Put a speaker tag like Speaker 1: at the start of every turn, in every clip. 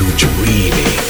Speaker 1: to dreaming.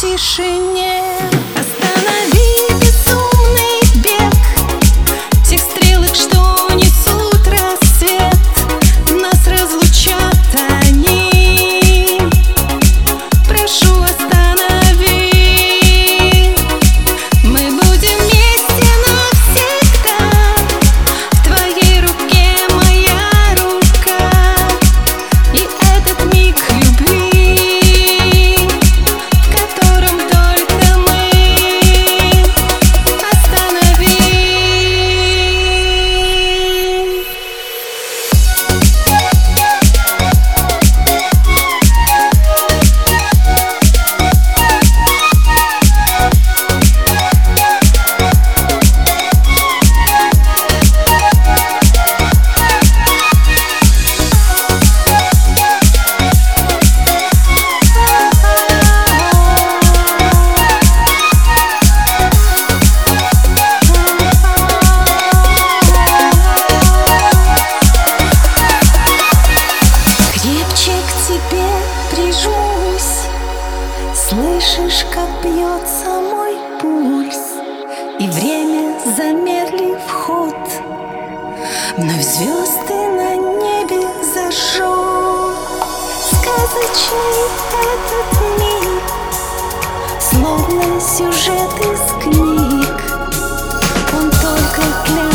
Speaker 1: тишине. Слышишь, как бьется мой пульс И время замерли вход. Вновь звезды на небе зажжет Сказочный этот мир Словно сюжет из книг. Он только для